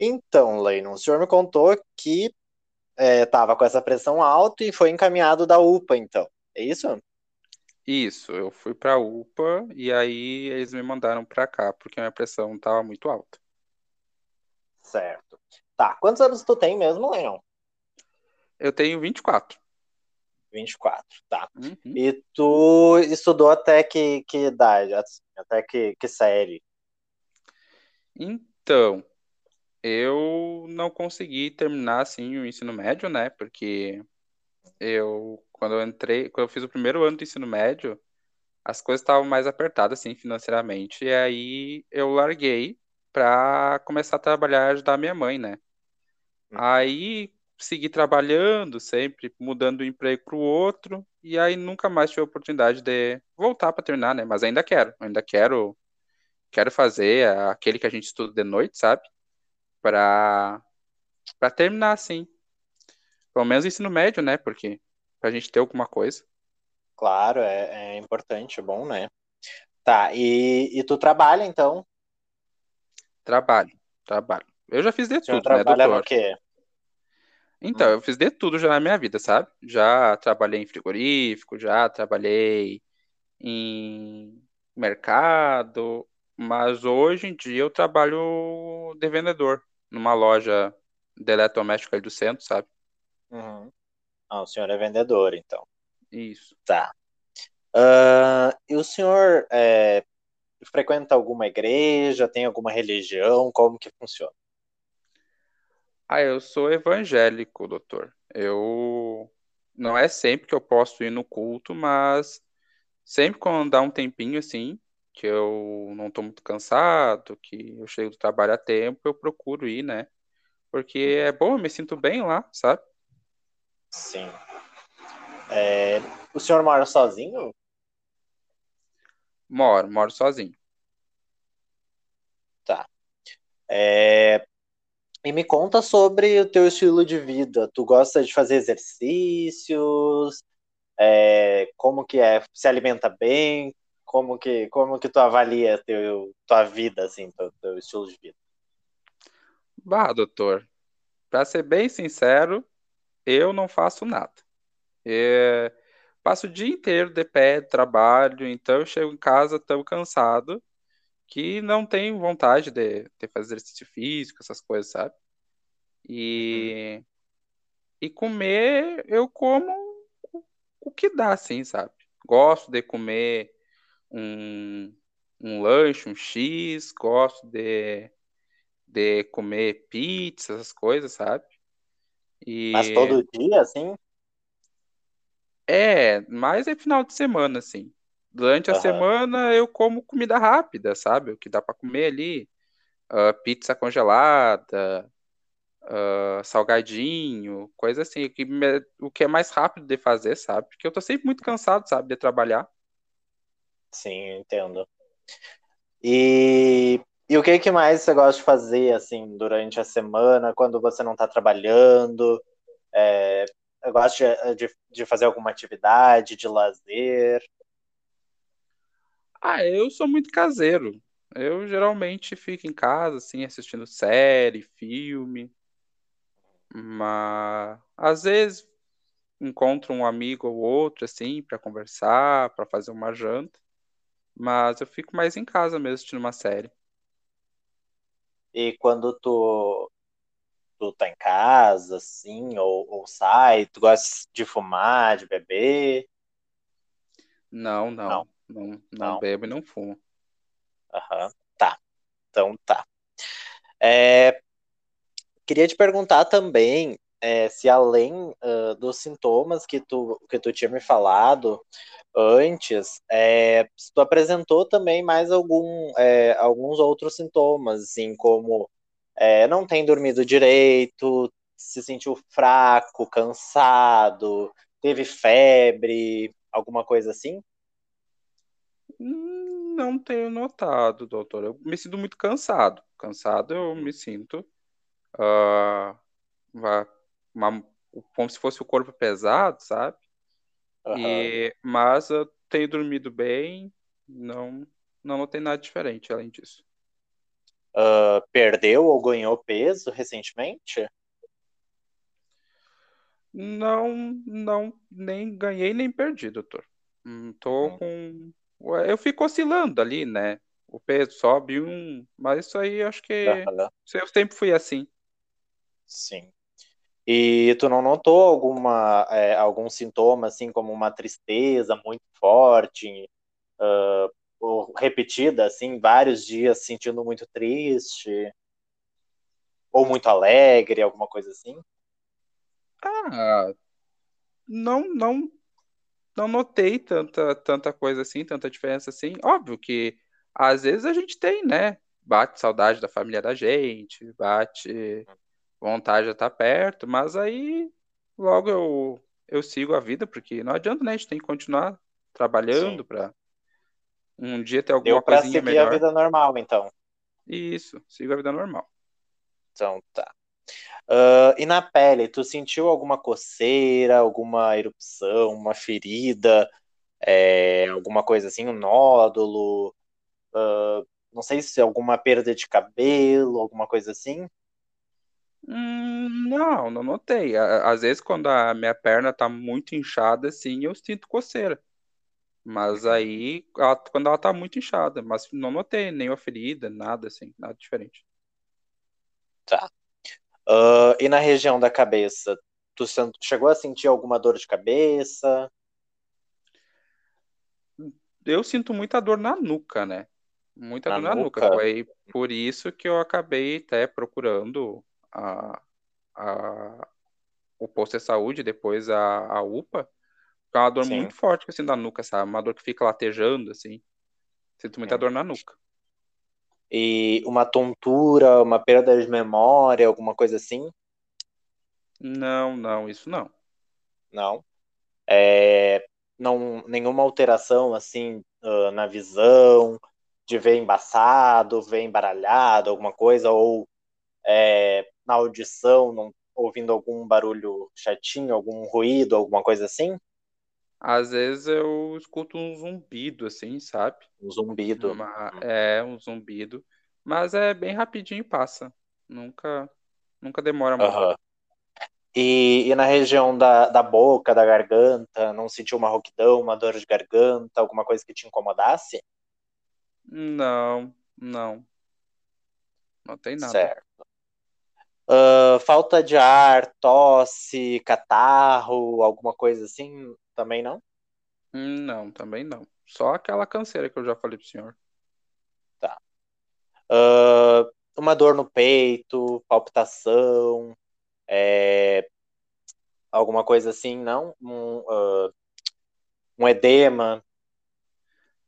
Então, Leinon, o senhor me contou que estava com essa pressão alta e foi encaminhado da UPA, então. É isso? Isso, eu fui para a UPA e aí eles me mandaram para cá porque a minha pressão estava muito alta. Certo. Tá, quantos anos tu tem mesmo, Leon? Eu tenho 24. 24, tá. Uhum. E tu estudou até que, que idade? Até que, que série? Então, eu não consegui terminar assim o ensino médio, né? Porque eu quando eu entrei, quando eu fiz o primeiro ano do ensino médio, as coisas estavam mais apertadas assim financeiramente, e aí eu larguei para começar a trabalhar e ajudar minha mãe, né? Uhum. Aí segui trabalhando, sempre mudando de um emprego para o outro, e aí nunca mais tive a oportunidade de voltar para terminar, né? Mas ainda quero, ainda quero quero fazer aquele que a gente estuda de noite, sabe? Para para terminar assim. Pelo menos ensino médio, né? Porque pra gente ter alguma coisa. Claro, é, é importante, é bom, né? Tá, e, e tu trabalha então? Trabalho, trabalho. Eu já fiz de tudo, né, trabalha no quê? Então, Hum, eu fiz de tudo já na minha vida, sabe? Já trabalhei em frigorífico, já trabalhei em mercado, mas hoje em dia eu trabalho de vendedor numa loja de eletrodoméstico aí do centro, sabe? uhum. Ah, o senhor é vendedor, então. Isso. Tá. Ah, e o senhor é, frequenta alguma igreja? Tem alguma religião? Como que funciona? Ah, eu sou evangélico, doutor. Eu não é sempre que eu posso ir no culto, mas sempre quando dá um tempinho assim, que eu não tô muito cansado, que eu chego do trabalho a tempo, eu procuro ir, né? Porque é bom, eu me sinto bem lá, sabe? Sim. É, o senhor mora sozinho? Moro, moro sozinho. Tá. É, e me conta sobre o teu estilo de vida. Tu gosta de fazer exercícios? É, como que é? Se alimenta bem? Como que, como que tu avalia teu, tua vida, assim, teu, teu estilo de vida? Bah, doutor, pra ser bem sincero, eu não faço nada. É, passo o dia inteiro de pé, trabalho, então eu chego em casa tão cansado que não tenho vontade de, de fazer exercício físico, essas coisas, sabe? Uhum. E, e comer, eu como o o que dá, assim, sabe? Gosto de comer um, um lanche, um X, gosto de, de comer pizza, essas coisas, sabe? Mas E todo dia, assim? é, mas é final de semana, assim. Durante a semana eu como comida rápida, sabe? O que dá pra comer ali, ah, pizza congelada, ah, salgadinho, coisa assim, o que, me- o que é mais rápido de fazer, sabe? Porque eu tô sempre muito cansado, sabe, de trabalhar. Sim, entendo. E, e o que que mais você gosta de fazer, assim, durante a semana, quando você não está trabalhando? É, eu gosto de, de, de fazer alguma atividade, de lazer. Ah, eu sou muito caseiro. Eu geralmente fico em casa, assim, assistindo série, filme, mas às vezes encontro um amigo ou outro, assim, para conversar, para fazer uma janta, mas eu fico mais em casa mesmo assistindo uma série. E quando tu, tu tá em casa, assim, ou, ou sai, tu gosta de fumar, de beber? Não, Não, não, não, não não. bebo e não fumo. Aham. Tá, então tá. É, queria te perguntar também é, se além ah, dos sintomas que tu, que tu tinha me falado antes, é, tu apresentou também mais algum, é, alguns outros sintomas, assim, como é, não tem dormido direito, se sentiu fraco, cansado, teve febre, alguma coisa assim? Não tenho notado, doutor. Eu me sinto muito cansado. Cansado eu me sinto. ah, uma- como se fosse o corpo pesado, sabe? Aham. E, mas eu tenho dormido bem, não, não notei nada diferente além disso. uh, perdeu ou ganhou peso recentemente? Não, não, nem ganhei nem perdi, doutor. Hum, tô uhum. com. Eu fico oscilando ali, né? O peso sobe um, mas isso aí acho que uhum. eu sempre fui assim. Sim. E tu não notou alguma é, algum sintoma assim como uma tristeza muito forte, uh, ou repetida assim, vários dias sentindo muito triste ou muito alegre, alguma coisa assim? Ah, não, não, não notei tanta, tanta coisa assim, tanta diferença assim. Óbvio que às vezes a gente tem, né? Bate saudade da família da gente, bate vontade de estar perto, mas aí logo eu, eu sigo a vida, porque não adianta, né? A gente tem que continuar trabalhando para um dia ter alguma Deu pra coisinha seguir melhor. a vida normal, então. Isso, sigo a vida normal. Então tá. Uh, e na pele, tu sentiu alguma coceira, alguma erupção, uma ferida, é, alguma coisa assim, um nódulo? Uh, não sei se alguma perda de cabelo, alguma coisa assim? Hum, não, não notei. Às vezes, quando a minha perna tá muito inchada, assim, eu sinto coceira. Mas uhum. aí, ela, quando ela tá muito inchada, mas não notei nenhuma ferida, nada assim, nada diferente. Tá. E na região da cabeça, tu chegou a sentir alguma dor de cabeça? Eu sinto muita dor na nuca, né? Muita na dor na nuca. nuca. Foi por isso que eu acabei até procurando a, a, o posto de saúde, depois a, a UPA. É uma dor Sim. muito forte assim da nuca, sabe? Uma dor que fica latejando, assim. Sinto muita Sim. dor na nuca e uma tontura, uma perda de memória, alguma coisa assim? Não, não, isso não. Não. É, não nenhuma alteração assim uh, na visão, de ver embaçado, ver embaralhado, alguma coisa, ou é, na audição, não, ouvindo algum barulho chatinho, algum ruído, alguma coisa assim? Às vezes eu escuto um zumbido, assim, sabe? Um zumbido. Uma, é, um zumbido. Mas é bem rapidinho e passa. Nunca, nunca demora muito. Uhum. E, e, na região da, da boca, da garganta, não sentiu uma rouquidão, uma dor de garganta, alguma coisa que te incomodasse? Não, não. Não tem nada. Certo. Uh, falta de ar, tosse, catarro, alguma coisa assim? Também não? Não, também não. Só aquela canseira que eu já falei pro senhor. Tá. Uh, uma dor no peito, palpitação, é, alguma coisa assim, não? Um, uh, um edema.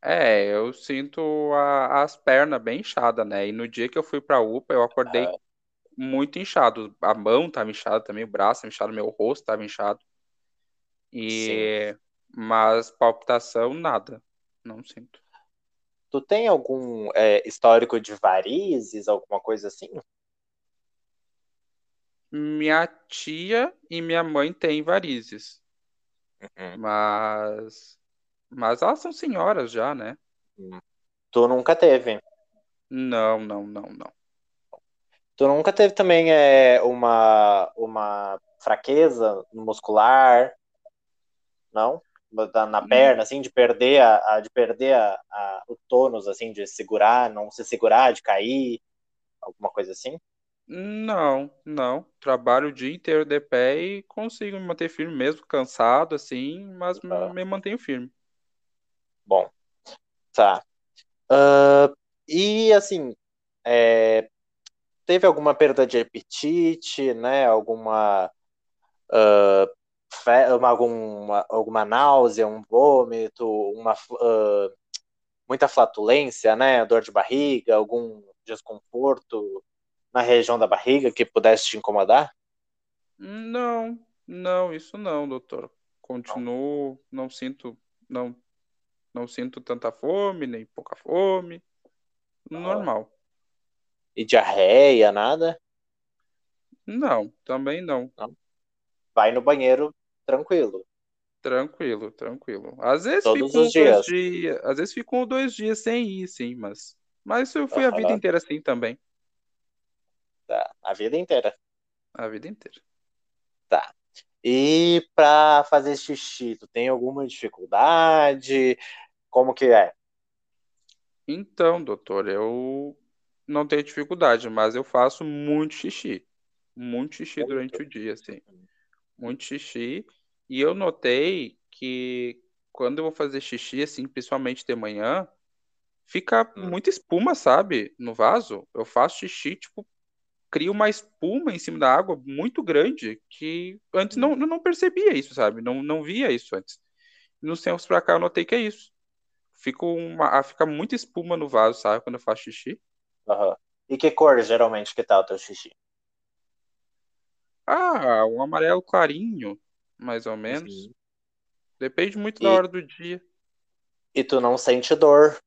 É, eu sinto a, as pernas bem inchadas, né? E no dia que eu fui pra UPA, eu acordei. Muito inchado. A mão tava inchada também, o braço inchado, meu rosto tava inchado. E... Sim. Mas palpitação, nada. Não sinto. Tu tem algum é, histórico de varizes, alguma coisa assim? Minha tia e minha mãe têm varizes. Uhum. Mas. Mas elas são senhoras já, né? Hum. Tu nunca teve? Não, não, não, não. Tu nunca teve também é, uma, uma fraqueza muscular? Não? Na, na perna, assim, de perder, a, a de perder a, a, o tônus, assim, de segurar, não se segurar, de cair, alguma coisa assim? Não, não. Trabalho o dia inteiro de pé e consigo me manter firme, mesmo cansado, assim, mas tá. me mantenho firme. Bom, tá. Uh, e, assim, é, teve alguma perda de apetite, né? Alguma. Uh, uma, alguma, alguma náusea, um vômito, uma, uh, muita flatulência, né? Dor de barriga, algum desconforto na região da barriga que pudesse te incomodar? Não, não, isso não, doutor. Continuo, não, não sinto, não, não sinto tanta fome, nem pouca fome. Normal. E diarreia, nada? Não, também não. não. Vai no banheiro tranquilo. Tranquilo, tranquilo. Às vezes Todos fico os dias. dias. Às vezes fico dois dias sem ir, sim, mas. Mas eu fui a vida inteira assim também. Tá. A vida inteira. A vida inteira. Tá. E para fazer xixi, tu tem alguma dificuldade? Como que é? Então, doutor, eu não tenho dificuldade, mas eu faço muito xixi. Muito xixi durante o dia, assim. Muito xixi. E eu notei que quando eu vou fazer xixi, assim, principalmente de manhã, fica Hum. muita espuma, sabe? No vaso. Eu faço xixi, tipo, cria uma espuma em cima da água muito grande que antes não, eu não percebia isso, sabe? Não, não via isso antes. Nos tempos pra cá eu notei que é isso. Fica, uma, ah, fica muita espuma no vaso, sabe? Quando eu faço xixi. Aham. E que cor geralmente que tá o teu xixi? Ah, um amarelo clarinho, mais ou menos. Uhum. Depende muito da E, hora do dia. e tu não sente dor?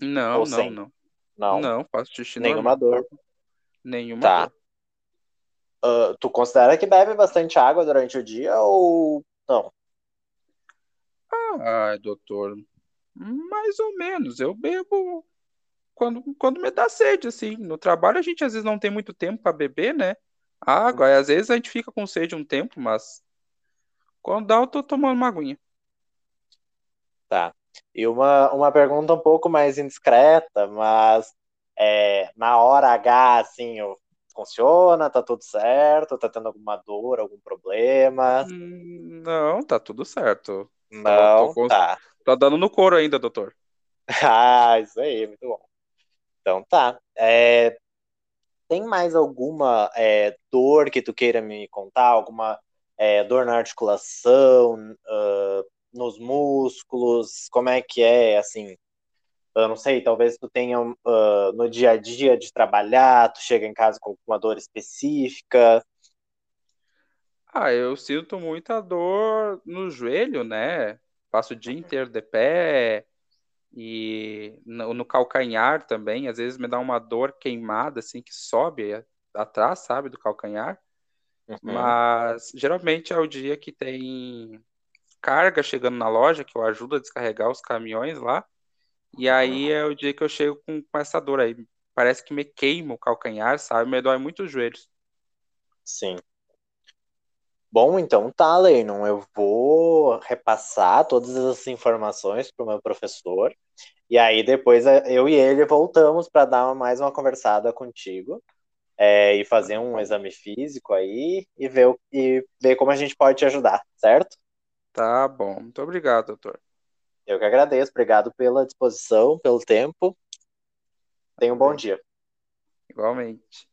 Não, Ou não, sente? não. Não. Não, faço xixi Nenhuma normal. dor. Nenhuma Tá. dor. Ah, tu considera que bebe bastante água durante o dia ou não? Ah, doutor, mais ou menos. Eu bebo quando, quando me dá sede, assim. No trabalho a gente às vezes não tem muito tempo para beber, né? Água, e às vezes a gente fica com sede um tempo, mas quando dá eu tô tomando uma aguinha. Tá. E uma, uma pergunta um pouco mais indiscreta, mas é, na hora H, assim, funciona? Tá tudo certo? Tá tendo alguma dor, algum problema? Hum, Não, tá tudo certo. Tô, tô, Não? com- Tá. tá dando no couro ainda, doutor. Ah, isso aí, muito bom. Então tá. É, tem mais alguma é, dor que tu queira me contar? Alguma é, dor na articulação, ah, nos músculos? Como é que é, assim? Eu não sei, talvez tu tenha ah, no dia a dia de trabalhar, tu chega em casa com alguma dor específica. Ah, eu sinto muita dor no joelho, né? Passo o dia inteiro de pé e no, no calcanhar também. Às vezes me dá uma dor queimada, assim, que sobe atrás, sabe, do calcanhar. Uhum, Mas geralmente é o dia que tem carga chegando na loja, que eu ajudo a descarregar os caminhões lá. E uhum, aí é o dia que eu chego com, com essa dor aí. Parece que me queima o calcanhar, sabe? Me dói muito os joelhos. sim. Bom, então tá, Lennon. Eu vou repassar todas essas informações para o meu professor. E aí depois eh, eu e ele voltamos para dar mais uma conversada contigo é, e fazer um exame físico aí e ver, o- e ver como a gente pode te ajudar, certo? tá bom. Muito obrigado, doutor. Eu que agradeço. Obrigado pela disposição, pelo tempo. Tenha um bom dia. igualmente.